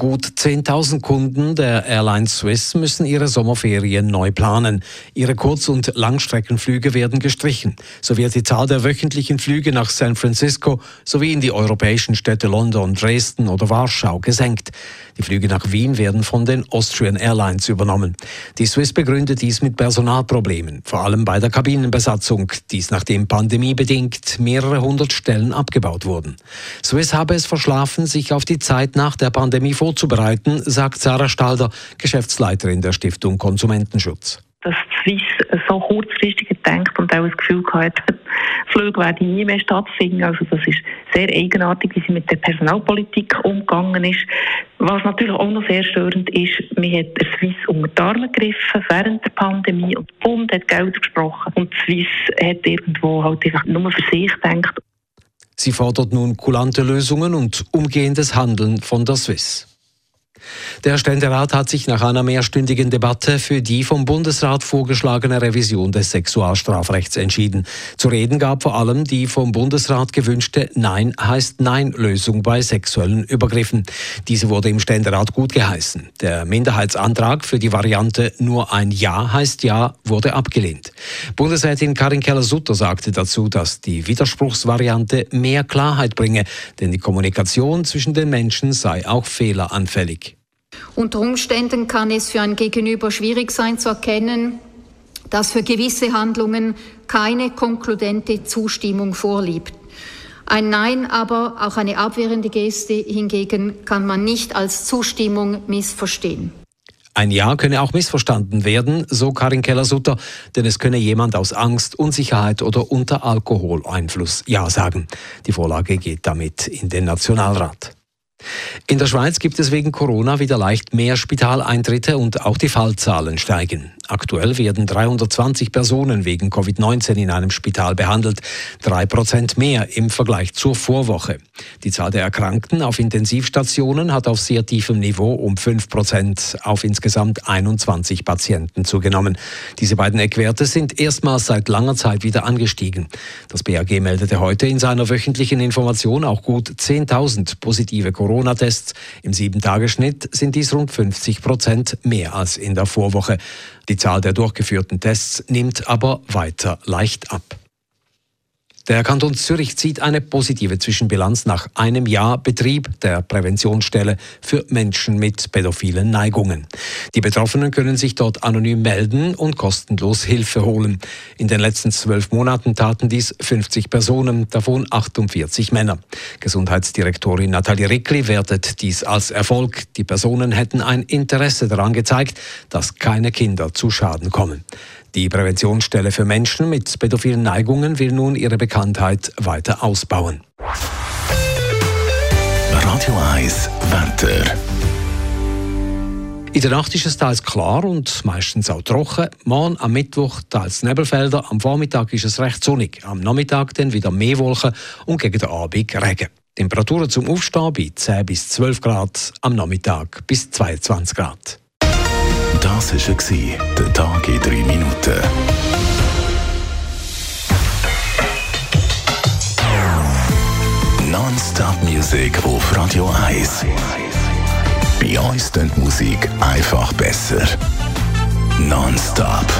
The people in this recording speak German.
Gut 10.000 Kunden der Airline Swiss müssen ihre Sommerferien neu planen. Ihre Kurz- und Langstreckenflüge werden gestrichen. So wird die Zahl der wöchentlichen Flüge nach San Francisco sowie in die europäischen Städte London, Dresden oder Warschau gesenkt. Die Flüge nach Wien werden von den Austrian Airlines übernommen. Die Swiss begründet dies mit Personalproblemen, vor allem bei der Kabinenbesatzung. Dies nachdem pandemiebedingt mehrere hundert Stellen abgebaut wurden. Swiss habe es verschlafen, sich auf die Zeit nach der Pandemie vorzubereiten, sagt Sarah Stalder, Geschäftsleiterin der Stiftung Konsumentenschutz dass Swiss so kurzfristig denkt und auch das Gefühl hat, Flüge werden nie mehr stattfinden. Also das ist sehr eigenartig, wie sie mit der Personalpolitik umgegangen ist. Was natürlich auch noch sehr störend ist, man hat der Swiss unter die Arme gegriffen während der Pandemie und der Bund hat Geld gesprochen und Swiss hat irgendwo halt einfach nur für sich gedacht. Sie fordert nun kulante Lösungen und umgehendes Handeln von der Swiss. Der Ständerat hat sich nach einer mehrstündigen Debatte für die vom Bundesrat vorgeschlagene Revision des Sexualstrafrechts entschieden. Zu reden gab vor allem die vom Bundesrat gewünschte Nein heißt Nein-Lösung bei sexuellen Übergriffen. Diese wurde im Ständerat gut geheißen. Der Minderheitsantrag für die Variante Nur ein Ja heißt Ja wurde abgelehnt. Bundesrätin Karin Keller-Sutter sagte dazu, dass die Widerspruchsvariante mehr Klarheit bringe, denn die Kommunikation zwischen den Menschen sei auch fehleranfällig. Unter Umständen kann es für ein Gegenüber schwierig sein zu erkennen, dass für gewisse Handlungen keine konkludente Zustimmung vorliegt. Ein Nein, aber auch eine abwehrende Geste hingegen kann man nicht als Zustimmung missverstehen. Ein Ja könne auch missverstanden werden, so Karin Keller-Sutter, denn es könne jemand aus Angst, Unsicherheit oder unter Alkoholeinfluss Ja sagen. Die Vorlage geht damit in den Nationalrat. In der Schweiz gibt es wegen Corona wieder leicht mehr Spitaleintritte und auch die Fallzahlen steigen. Aktuell werden 320 Personen wegen Covid-19 in einem Spital behandelt, drei Prozent mehr im Vergleich zur Vorwoche. Die Zahl der Erkrankten auf Intensivstationen hat auf sehr tiefem Niveau um fünf Prozent auf insgesamt 21 Patienten zugenommen. Diese beiden Eckwerte sind erstmals seit langer Zeit wieder angestiegen. Das BAG meldete heute in seiner wöchentlichen Information auch gut 10.000 positive Corona-Tests. Im Sieben-Tage-Schnitt sind dies rund 50 Prozent mehr als in der Vorwoche. Die Zahl der durchgeführten Tests nimmt aber weiter leicht ab. Der Kanton Zürich zieht eine positive Zwischenbilanz nach einem Jahr Betrieb der Präventionsstelle für Menschen mit pädophilen Neigungen. Die Betroffenen können sich dort anonym melden und kostenlos Hilfe holen. In den letzten zwölf Monaten taten dies 50 Personen, davon 48 Männer. Gesundheitsdirektorin Nathalie Rickli wertet dies als Erfolg. Die Personen hätten ein Interesse daran gezeigt, dass keine Kinder zu Schaden kommen. Die Präventionsstelle für Menschen mit pädophilen Neigungen will nun ihre Bekanntheit weiter ausbauen. Radio 1 Wetter. In der Nacht ist es teils klar und meistens auch trocken. Morgen am Mittwoch teils Nebelfelder. Am Vormittag ist es recht sonnig. Am Nachmittag dann wieder mehr Wolken und gegen den Abend Regen. Temperaturen zum Aufstehen bei 10 bis 12 Grad, am Nachmittag bis 22 Grad. Das war der Tag in drei Minuten. Non-Stop Music auf Radio 1. Bei uns klingt Musik einfach besser. Non-Stop.